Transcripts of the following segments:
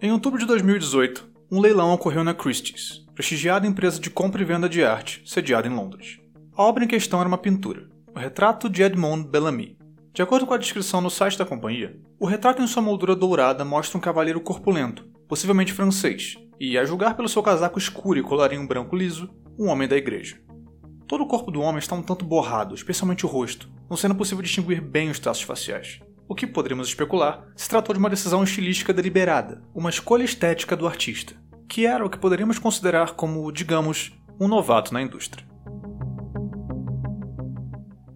Em outubro de 2018, um leilão ocorreu na Christie's, prestigiada empresa de compra e venda de arte, sediada em Londres. A obra em questão era uma pintura, o retrato de Edmond Bellamy. De acordo com a descrição no site da companhia, o retrato em sua moldura dourada mostra um cavaleiro corpulento, possivelmente francês, e, a julgar pelo seu casaco escuro e colarinho branco liso, um homem da igreja. Todo o corpo do homem está um tanto borrado, especialmente o rosto, não sendo possível distinguir bem os traços faciais o que poderíamos especular se tratou de uma decisão estilística deliberada, uma escolha estética do artista, que era o que poderíamos considerar como, digamos, um novato na indústria.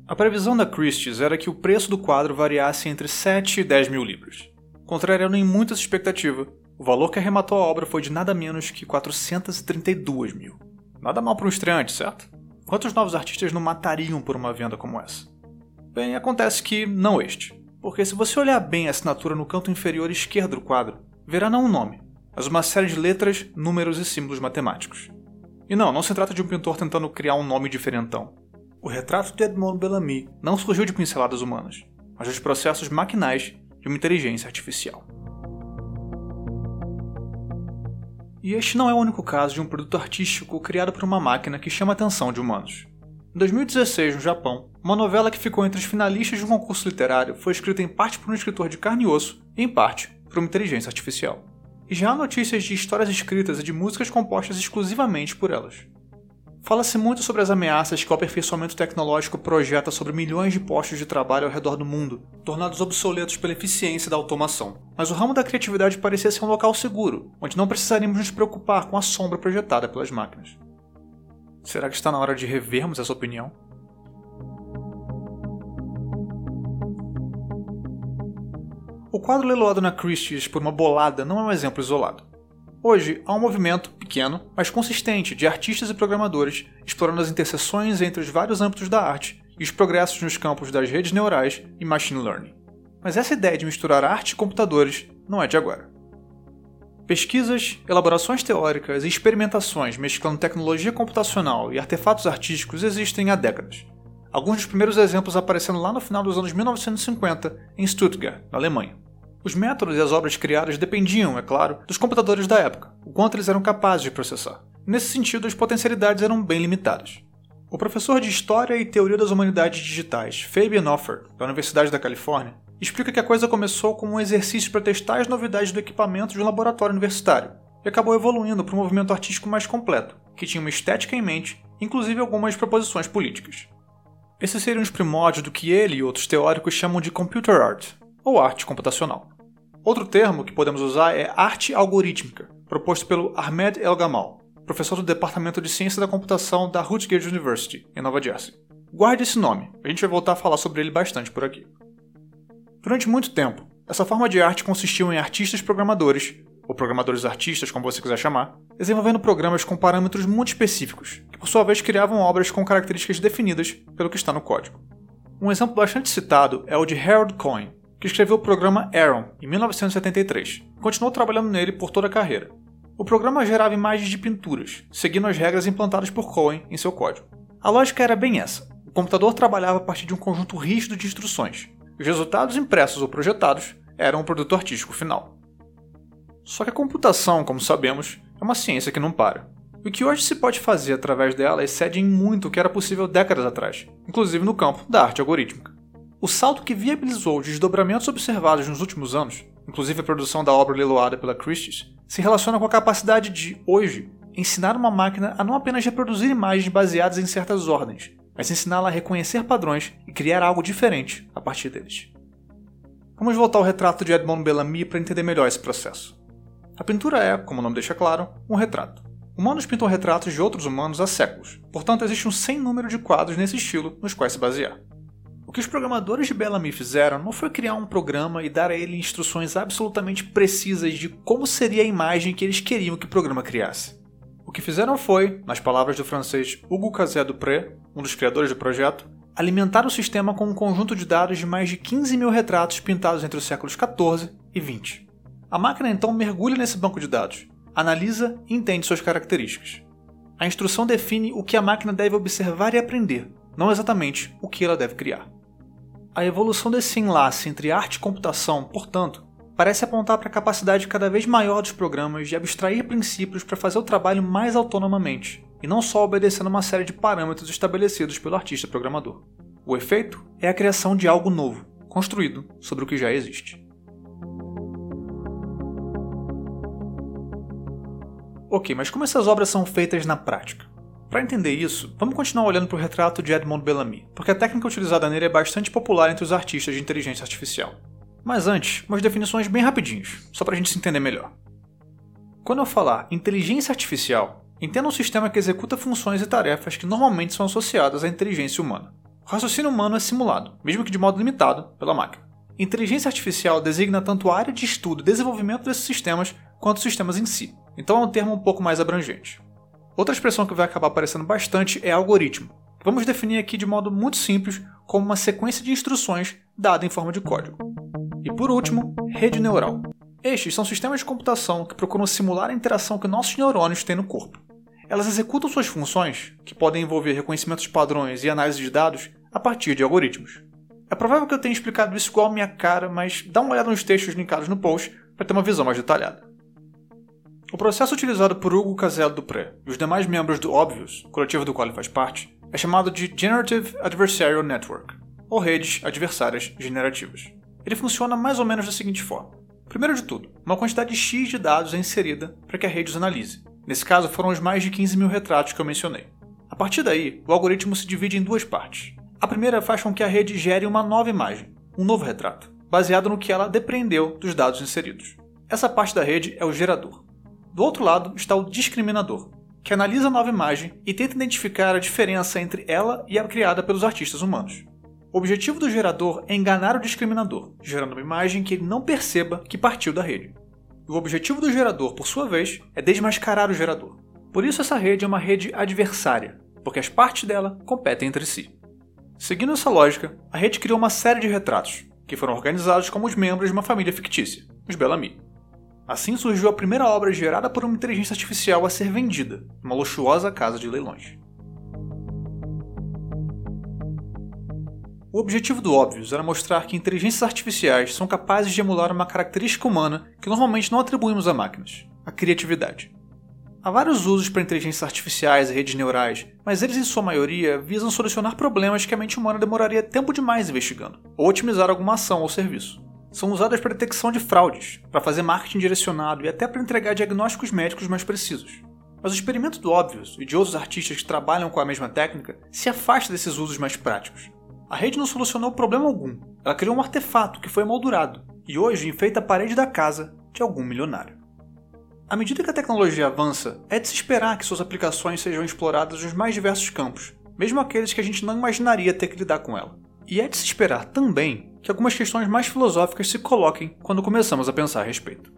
A previsão da Christie's era que o preço do quadro variasse entre 7 e 10 mil libras. Contrariando em muitas expectativas, o valor que arrematou a obra foi de nada menos que 432 mil. Nada mal para um estreante, certo? Quantos novos artistas não matariam por uma venda como essa? Bem, acontece que não este. Porque se você olhar bem a assinatura no canto inferior esquerdo do quadro, verá não um nome, mas uma série de letras, números e símbolos matemáticos. E não, não se trata de um pintor tentando criar um nome diferentão. O retrato de Edmond Bellamy não surgiu de pinceladas humanas, mas dos processos maquinais de uma inteligência artificial. E este não é o único caso de um produto artístico criado por uma máquina que chama a atenção de humanos. Em 2016, no Japão, uma novela que ficou entre os finalistas de um concurso literário foi escrita em parte por um escritor de carne e osso e em parte por uma inteligência artificial. E já há notícias de histórias escritas e de músicas compostas exclusivamente por elas. Fala-se muito sobre as ameaças que o aperfeiçoamento tecnológico projeta sobre milhões de postos de trabalho ao redor do mundo, tornados obsoletos pela eficiência da automação. Mas o ramo da criatividade parecia ser um local seguro, onde não precisaríamos nos preocupar com a sombra projetada pelas máquinas. Será que está na hora de revermos essa opinião? Quadro leiloado na Christie's por uma bolada não é um exemplo isolado. Hoje, há um movimento, pequeno, mas consistente, de artistas e programadores explorando as interseções entre os vários âmbitos da arte e os progressos nos campos das redes neurais e machine learning. Mas essa ideia de misturar arte e computadores não é de agora. Pesquisas, elaborações teóricas e experimentações mesclando tecnologia computacional e artefatos artísticos existem há décadas. Alguns dos primeiros exemplos aparecendo lá no final dos anos 1950 em Stuttgart, na Alemanha. Os métodos e as obras criadas dependiam, é claro, dos computadores da época, o quanto eles eram capazes de processar. Nesse sentido, as potencialidades eram bem limitadas. O professor de História e Teoria das Humanidades Digitais, Fabian Offer, da Universidade da Califórnia, explica que a coisa começou como um exercício para testar as novidades do equipamento de um laboratório universitário e acabou evoluindo para um movimento artístico mais completo, que tinha uma estética em mente, inclusive algumas proposições políticas. Esses seriam os primórdios do que ele e outros teóricos chamam de computer art, ou arte computacional. Outro termo que podemos usar é arte algorítmica, proposto pelo Ahmed El Gamal, professor do Departamento de Ciência da Computação da Rutgers University, em Nova Jersey. Guarde esse nome, a gente vai voltar a falar sobre ele bastante por aqui. Durante muito tempo, essa forma de arte consistiu em artistas programadores, ou programadores artistas, como você quiser chamar, desenvolvendo programas com parâmetros muito específicos, que por sua vez criavam obras com características definidas pelo que está no código. Um exemplo bastante citado é o de Harold Cohen, que escreveu o programa Aaron em 1973 e continuou trabalhando nele por toda a carreira. O programa gerava imagens de pinturas, seguindo as regras implantadas por Cohen em seu código. A lógica era bem essa: o computador trabalhava a partir de um conjunto rígido de instruções, os resultados impressos ou projetados eram o produto artístico final. Só que a computação, como sabemos, é uma ciência que não para. O que hoje se pode fazer através dela excede em muito o que era possível décadas atrás, inclusive no campo da arte algorítmica. O salto que viabilizou os desdobramentos observados nos últimos anos, inclusive a produção da obra leiloada pela Christie's, se relaciona com a capacidade de, hoje, ensinar uma máquina a não apenas reproduzir imagens baseadas em certas ordens, mas ensiná-la a reconhecer padrões e criar algo diferente a partir deles. Vamos voltar ao retrato de Edmond Bellamy para entender melhor esse processo. A pintura é, como o nome deixa claro, um retrato. Humanos pintam retratos de outros humanos há séculos, portanto existe um sem número de quadros nesse estilo nos quais se basear. O que os programadores de Bellamy fizeram não foi criar um programa e dar a ele instruções absolutamente precisas de como seria a imagem que eles queriam que o programa criasse. O que fizeram foi, nas palavras do francês Hugo Cazet-Dupré, um dos criadores do projeto, alimentar o sistema com um conjunto de dados de mais de 15 mil retratos pintados entre os séculos 14 e 20. A máquina então mergulha nesse banco de dados, analisa e entende suas características. A instrução define o que a máquina deve observar e aprender, não exatamente o que ela deve criar. A evolução desse enlace entre arte e computação, portanto, parece apontar para a capacidade cada vez maior dos programas de abstrair princípios para fazer o trabalho mais autonomamente, e não só obedecendo uma série de parâmetros estabelecidos pelo artista programador. O efeito é a criação de algo novo, construído sobre o que já existe. Ok, mas como essas obras são feitas na prática? Para entender isso, vamos continuar olhando para o retrato de Edmond Bellamy, porque a técnica utilizada nele é bastante popular entre os artistas de inteligência artificial. Mas antes, umas definições bem rapidinhos, só para a gente se entender melhor. Quando eu falar inteligência artificial, entenda um sistema que executa funções e tarefas que normalmente são associadas à inteligência humana. O raciocínio humano é simulado, mesmo que de modo limitado, pela máquina. Inteligência artificial designa tanto a área de estudo e desenvolvimento desses sistemas quanto os sistemas em si, então é um termo um pouco mais abrangente. Outra expressão que vai acabar aparecendo bastante é algoritmo. Vamos definir aqui de modo muito simples como uma sequência de instruções dada em forma de código. E por último, rede neural. Estes são sistemas de computação que procuram simular a interação que nossos neurônios têm no corpo. Elas executam suas funções, que podem envolver reconhecimento de padrões e análise de dados, a partir de algoritmos. É provável que eu tenha explicado isso igual a minha cara, mas dá uma olhada nos textos linkados no post para ter uma visão mais detalhada. O processo utilizado por Hugo Casella Dupré e os demais membros do Obvious, coletivo do qual ele faz parte, é chamado de Generative Adversarial Network, ou redes adversárias generativas. Ele funciona mais ou menos da seguinte forma. Primeiro de tudo, uma quantidade X de dados é inserida para que a rede os analise. Nesse caso, foram os mais de 15 mil retratos que eu mencionei. A partir daí, o algoritmo se divide em duas partes. A primeira faz com que a rede gere uma nova imagem, um novo retrato, baseado no que ela depreendeu dos dados inseridos. Essa parte da rede é o gerador. Do outro lado está o discriminador, que analisa a nova imagem e tenta identificar a diferença entre ela e a criada pelos artistas humanos. O objetivo do gerador é enganar o discriminador, gerando uma imagem que ele não perceba que partiu da rede. O objetivo do gerador, por sua vez, é desmascarar o gerador. Por isso essa rede é uma rede adversária, porque as partes dela competem entre si. Seguindo essa lógica, a rede criou uma série de retratos, que foram organizados como os membros de uma família fictícia, os Bellamy. Assim surgiu a primeira obra gerada por uma inteligência artificial a ser vendida, uma luxuosa casa de leilões. O objetivo do Óbvios era mostrar que inteligências artificiais são capazes de emular uma característica humana que normalmente não atribuímos a máquinas: a criatividade. Há vários usos para inteligências artificiais e redes neurais, mas eles, em sua maioria, visam solucionar problemas que a mente humana demoraria tempo demais investigando, ou otimizar alguma ação ou serviço. São usadas para detecção de fraudes, para fazer marketing direcionado e até para entregar diagnósticos médicos mais precisos. Mas o experimento do Obvious e de outros artistas que trabalham com a mesma técnica se afasta desses usos mais práticos a rede não solucionou problema algum. Ela criou um artefato que foi moldurado e hoje enfeita a parede da casa de algum milionário. À medida que a tecnologia avança, é de se esperar que suas aplicações sejam exploradas nos mais diversos campos, mesmo aqueles que a gente não imaginaria ter que lidar com ela. E é de se esperar também que algumas questões mais filosóficas se coloquem quando começamos a pensar a respeito.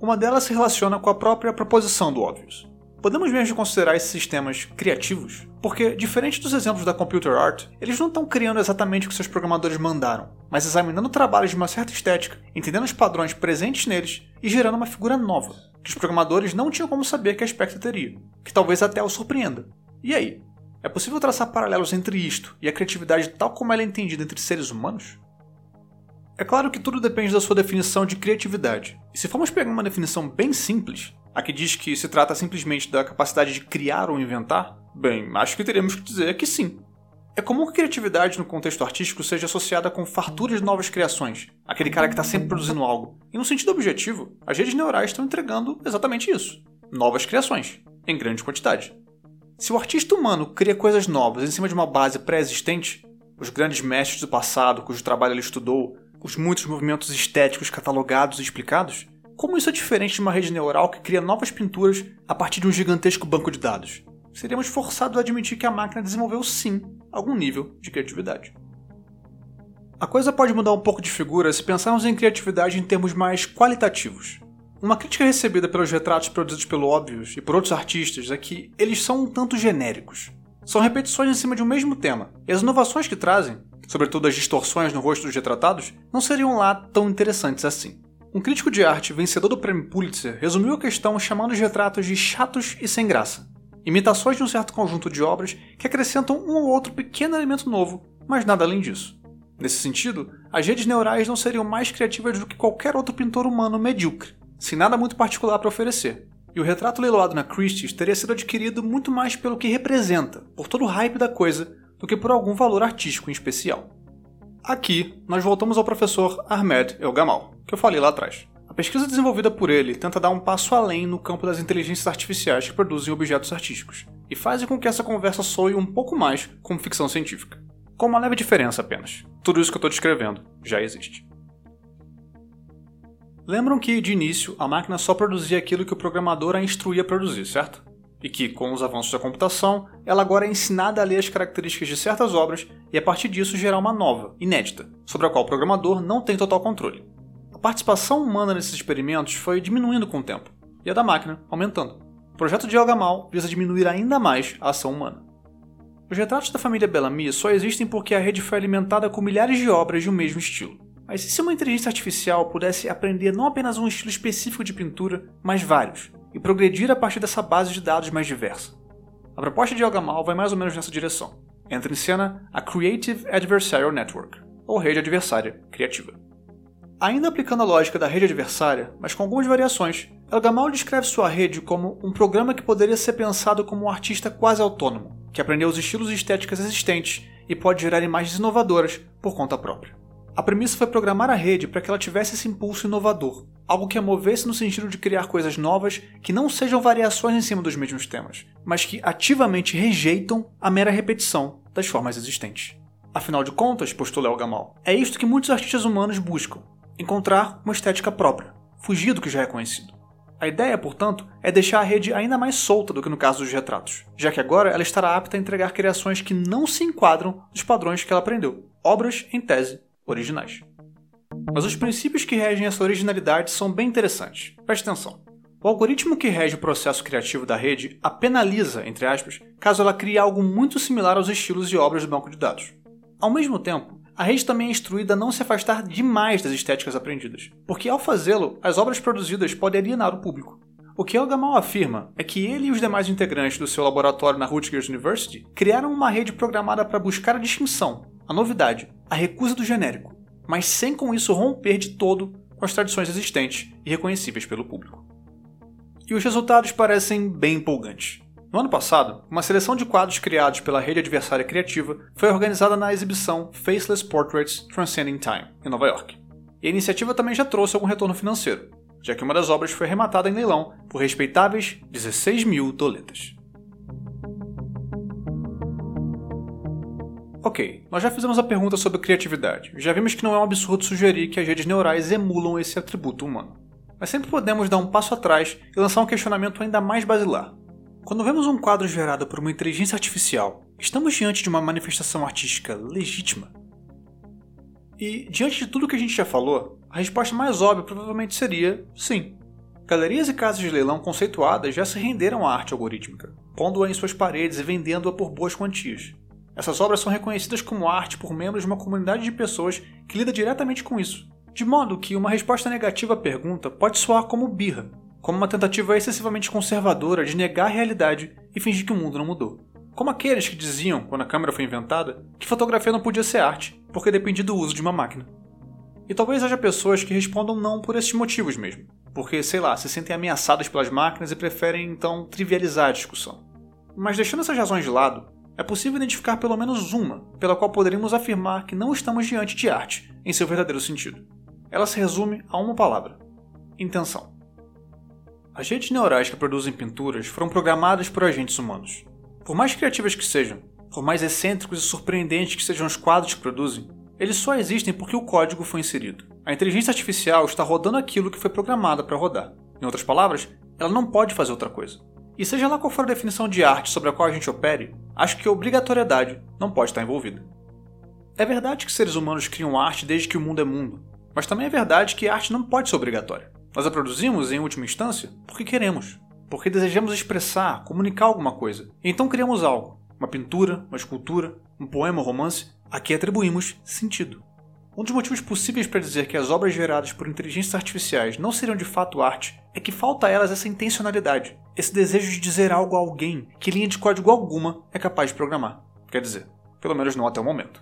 Uma delas se relaciona com a própria proposição do Obvious. Podemos mesmo considerar esses sistemas criativos? Porque, diferente dos exemplos da computer art, eles não estão criando exatamente o que seus programadores mandaram, mas examinando trabalhos de uma certa estética, entendendo os padrões presentes neles e gerando uma figura nova, que os programadores não tinham como saber que aspecto teria, que talvez até o surpreenda. E aí? É possível traçar paralelos entre isto e a criatividade tal como ela é entendida entre seres humanos? É claro que tudo depende da sua definição de criatividade. E se formos pegar uma definição bem simples, a que diz que se trata simplesmente da capacidade de criar ou inventar? Bem, acho que teríamos que dizer que sim. É comum que a criatividade no contexto artístico seja associada com fartura de novas criações, aquele cara que está sempre produzindo algo. E no sentido objetivo, as redes neurais estão entregando exatamente isso: novas criações, em grande quantidade. Se o artista humano cria coisas novas em cima de uma base pré-existente, os grandes mestres do passado cujo trabalho ele estudou, os muitos movimentos estéticos catalogados e explicados, como isso é diferente de uma rede neural que cria novas pinturas a partir de um gigantesco banco de dados? Seríamos forçados a admitir que a máquina desenvolveu sim algum nível de criatividade. A coisa pode mudar um pouco de figura se pensarmos em criatividade em termos mais qualitativos. Uma crítica recebida pelos retratos produzidos pelo Óbvios e por outros artistas é que eles são um tanto genéricos. São repetições em cima de um mesmo tema, e as inovações que trazem, sobretudo as distorções no rosto dos retratados, não seriam lá tão interessantes assim. Um crítico de arte vencedor do prêmio Pulitzer resumiu a questão chamando os retratos de chatos e sem graça. Imitações de um certo conjunto de obras que acrescentam um ou outro pequeno elemento novo, mas nada além disso. Nesse sentido, as redes neurais não seriam mais criativas do que qualquer outro pintor humano medíocre, sem nada muito particular para oferecer. E o retrato leiloado na Christie's teria sido adquirido muito mais pelo que representa, por todo o hype da coisa, do que por algum valor artístico em especial. Aqui, nós voltamos ao professor Ahmed El Gamal, que eu falei lá atrás. A pesquisa desenvolvida por ele tenta dar um passo além no campo das inteligências artificiais que produzem objetos artísticos, e faz com que essa conversa soe um pouco mais como ficção científica. Com uma leve diferença apenas. Tudo isso que eu estou descrevendo já existe. Lembram que, de início, a máquina só produzia aquilo que o programador a instruía a produzir, certo? E que, com os avanços da computação, ela agora é ensinada a ler as características de certas obras e, a partir disso, gerar uma nova, inédita, sobre a qual o programador não tem total controle. A participação humana nesses experimentos foi diminuindo com o tempo, e a da máquina aumentando. O projeto de Elgamal visa diminuir ainda mais a ação humana. Os retratos da família Bellamy só existem porque a rede foi alimentada com milhares de obras de um mesmo estilo. Mas e se uma inteligência artificial pudesse aprender não apenas um estilo específico de pintura, mas vários, e progredir a partir dessa base de dados mais diversa? A proposta de Elgamal vai mais ou menos nessa direção. Entra em cena a Creative Adversarial Network, ou rede adversária criativa. Ainda aplicando a lógica da rede adversária, mas com algumas variações, Elgamal descreve sua rede como um programa que poderia ser pensado como um artista quase autônomo, que aprendeu os estilos e estéticas existentes e pode gerar imagens inovadoras por conta própria. A premissa foi programar a rede para que ela tivesse esse impulso inovador, algo que a movesse no sentido de criar coisas novas que não sejam variações em cima dos mesmos temas, mas que ativamente rejeitam a mera repetição das formas existentes. Afinal de contas, postula El Gamal, é isto que muitos artistas humanos buscam: encontrar uma estética própria, fugir do que já é conhecido. A ideia, portanto, é deixar a rede ainda mais solta do que no caso dos retratos, já que agora ela estará apta a entregar criações que não se enquadram nos padrões que ela aprendeu, obras, em tese, originais. Mas os princípios que regem essa originalidade são bem interessantes. Preste atenção. O algoritmo que rege o processo criativo da rede a penaliza, entre aspas, caso ela crie algo muito similar aos estilos e obras do banco de dados. Ao mesmo tempo, a rede também é instruída a não se afastar demais das estéticas aprendidas, porque ao fazê-lo, as obras produzidas podem alienar o público. O que Elgamal afirma é que ele e os demais integrantes do seu laboratório na Rutgers University criaram uma rede programada para buscar a distinção, a novidade, a recusa do genérico, mas sem com isso romper de todo com as tradições existentes e reconhecíveis pelo público. E os resultados parecem bem empolgantes. No ano passado, uma seleção de quadros criados pela rede adversária criativa foi organizada na exibição Faceless Portraits Transcending Time, em Nova York. E a iniciativa também já trouxe algum retorno financeiro, já que uma das obras foi arrematada em leilão por respeitáveis 16 mil doletas. Ok, nós já fizemos a pergunta sobre criatividade. Já vimos que não é um absurdo sugerir que as redes neurais emulam esse atributo humano. Mas sempre podemos dar um passo atrás e lançar um questionamento ainda mais basilar. Quando vemos um quadro gerado por uma inteligência artificial, estamos diante de uma manifestação artística legítima? E, diante de tudo que a gente já falou, a resposta mais óbvia provavelmente seria sim. Galerias e casas de leilão conceituadas já se renderam à arte algorítmica, pondo-a em suas paredes e vendendo-a por boas quantias. Essas obras são reconhecidas como arte por membros de uma comunidade de pessoas que lida diretamente com isso, de modo que uma resposta negativa à pergunta pode soar como birra, como uma tentativa excessivamente conservadora de negar a realidade e fingir que o mundo não mudou. Como aqueles que diziam, quando a câmera foi inventada, que fotografia não podia ser arte, porque dependia do uso de uma máquina. E talvez haja pessoas que respondam não por esses motivos mesmo, porque, sei lá, se sentem ameaçadas pelas máquinas e preferem então trivializar a discussão. Mas deixando essas razões de lado, é possível identificar pelo menos uma pela qual poderíamos afirmar que não estamos diante de arte em seu verdadeiro sentido. Ela se resume a uma palavra: intenção. As redes neurais que produzem pinturas foram programadas por agentes humanos. Por mais criativas que sejam, por mais excêntricos e surpreendentes que sejam os quadros que produzem, eles só existem porque o código foi inserido. A inteligência artificial está rodando aquilo que foi programada para rodar. Em outras palavras, ela não pode fazer outra coisa. E seja lá qual for a definição de arte sobre a qual a gente opere, acho que a obrigatoriedade não pode estar envolvida. É verdade que seres humanos criam arte desde que o mundo é mundo, mas também é verdade que a arte não pode ser obrigatória. Nós a produzimos, em última instância, porque queremos, porque desejamos expressar, comunicar alguma coisa. Então criamos algo, uma pintura, uma escultura, um poema, um romance, a que atribuímos sentido. Um dos motivos possíveis para dizer que as obras geradas por inteligências artificiais não seriam de fato arte é que falta a elas essa intencionalidade, esse desejo de dizer algo a alguém que linha de código alguma é capaz de programar. Quer dizer, pelo menos não até o momento.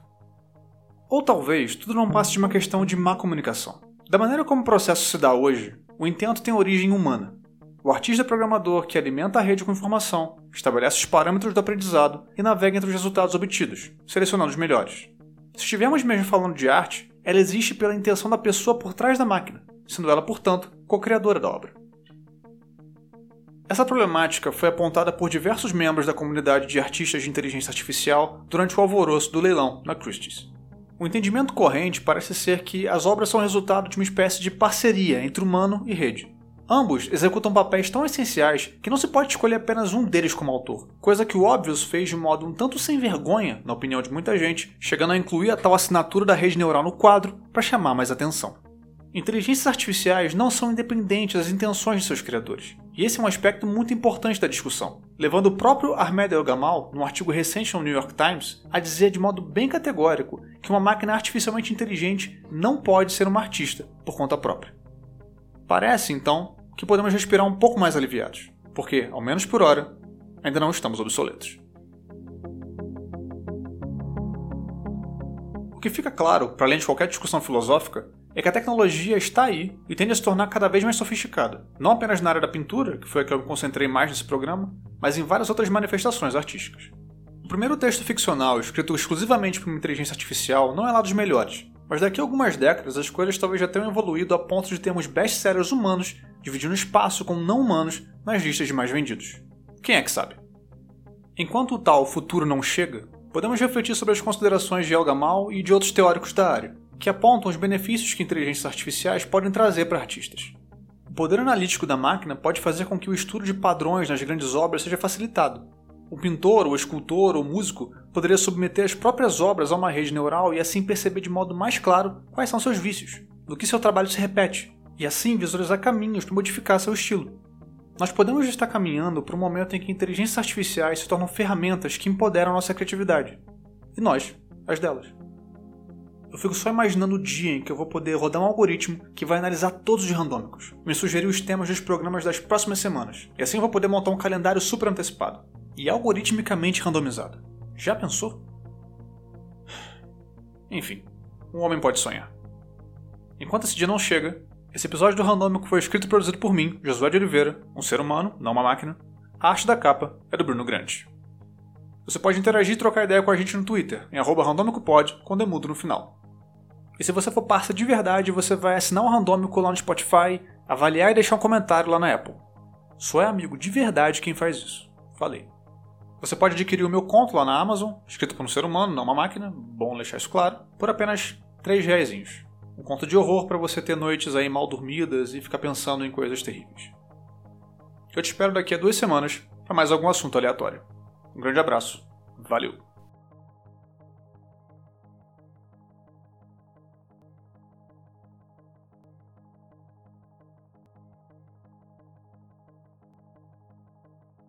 Ou talvez tudo não passe de uma questão de má comunicação. Da maneira como o processo se dá hoje, o intento tem origem humana. O artista programador que alimenta a rede com informação, estabelece os parâmetros do aprendizado e navega entre os resultados obtidos, selecionando os melhores. Se estivermos mesmo falando de arte, ela existe pela intenção da pessoa por trás da máquina, sendo ela, portanto, co-criadora da obra. Essa problemática foi apontada por diversos membros da comunidade de artistas de inteligência artificial durante o alvoroço do leilão na Christie's. O entendimento corrente parece ser que as obras são resultado de uma espécie de parceria entre humano e rede. Ambos executam papéis tão essenciais que não se pode escolher apenas um deles como autor, coisa que o Obvious fez de modo um tanto sem vergonha, na opinião de muita gente, chegando a incluir a tal assinatura da rede neural no quadro para chamar mais atenção. Inteligências artificiais não são independentes das intenções de seus criadores, e esse é um aspecto muito importante da discussão, levando o próprio Ahmed El-Gamal, num artigo recente no New York Times, a dizer de modo bem categórico que uma máquina artificialmente inteligente não pode ser uma artista por conta própria. Parece, então, que podemos respirar um pouco mais aliviados, porque, ao menos por hora, ainda não estamos obsoletos. O que fica claro, para além de qualquer discussão filosófica, é que a tecnologia está aí e tende a se tornar cada vez mais sofisticada, não apenas na área da pintura, que foi a que eu me concentrei mais nesse programa, mas em várias outras manifestações artísticas. O primeiro texto ficcional, escrito exclusivamente por uma inteligência artificial, não é lá dos melhores, mas daqui a algumas décadas as coisas talvez já tenham evoluído a ponto de termos best-sellers humanos dividindo espaço com não humanos nas listas de mais vendidos. Quem é que sabe? Enquanto o tal futuro não chega, podemos refletir sobre as considerações de El Gamal e de outros teóricos da área, que apontam os benefícios que inteligências artificiais podem trazer para artistas. O poder analítico da máquina pode fazer com que o estudo de padrões nas grandes obras seja facilitado. O pintor, o escultor ou músico poderia submeter as próprias obras a uma rede neural e assim perceber de modo mais claro quais são seus vícios, do que seu trabalho se repete, e assim visualizar caminhos para modificar seu estilo. Nós podemos estar caminhando para um momento em que inteligências artificiais se tornam ferramentas que empoderam nossa criatividade. E nós, as delas. Eu fico só imaginando o dia em que eu vou poder rodar um algoritmo que vai analisar todos os randômicos, me sugerir os temas dos programas das próximas semanas, e assim eu vou poder montar um calendário super antecipado e algoritmicamente randomizado. Já pensou? Enfim, um homem pode sonhar. Enquanto esse dia não chega, esse episódio do Randômico foi escrito e produzido por mim, Josué de Oliveira, um ser humano, não uma máquina. A arte da capa é do Bruno Grande. Você pode interagir e trocar ideia com a gente no Twitter, em randômicopod, com demudo no final. E se você for parça de verdade, você vai assinar o Randômico lá no Spotify, avaliar e deixar um comentário lá na Apple. Só é amigo de verdade quem faz isso. Falei. Você pode adquirir o meu conto lá na Amazon, escrito por um ser humano, não uma máquina, bom deixar isso claro, por apenas 3 reais. Um conto de horror para você ter noites aí mal dormidas e ficar pensando em coisas terríveis. Eu te espero daqui a duas semanas para mais algum assunto aleatório. Um grande abraço. Valeu!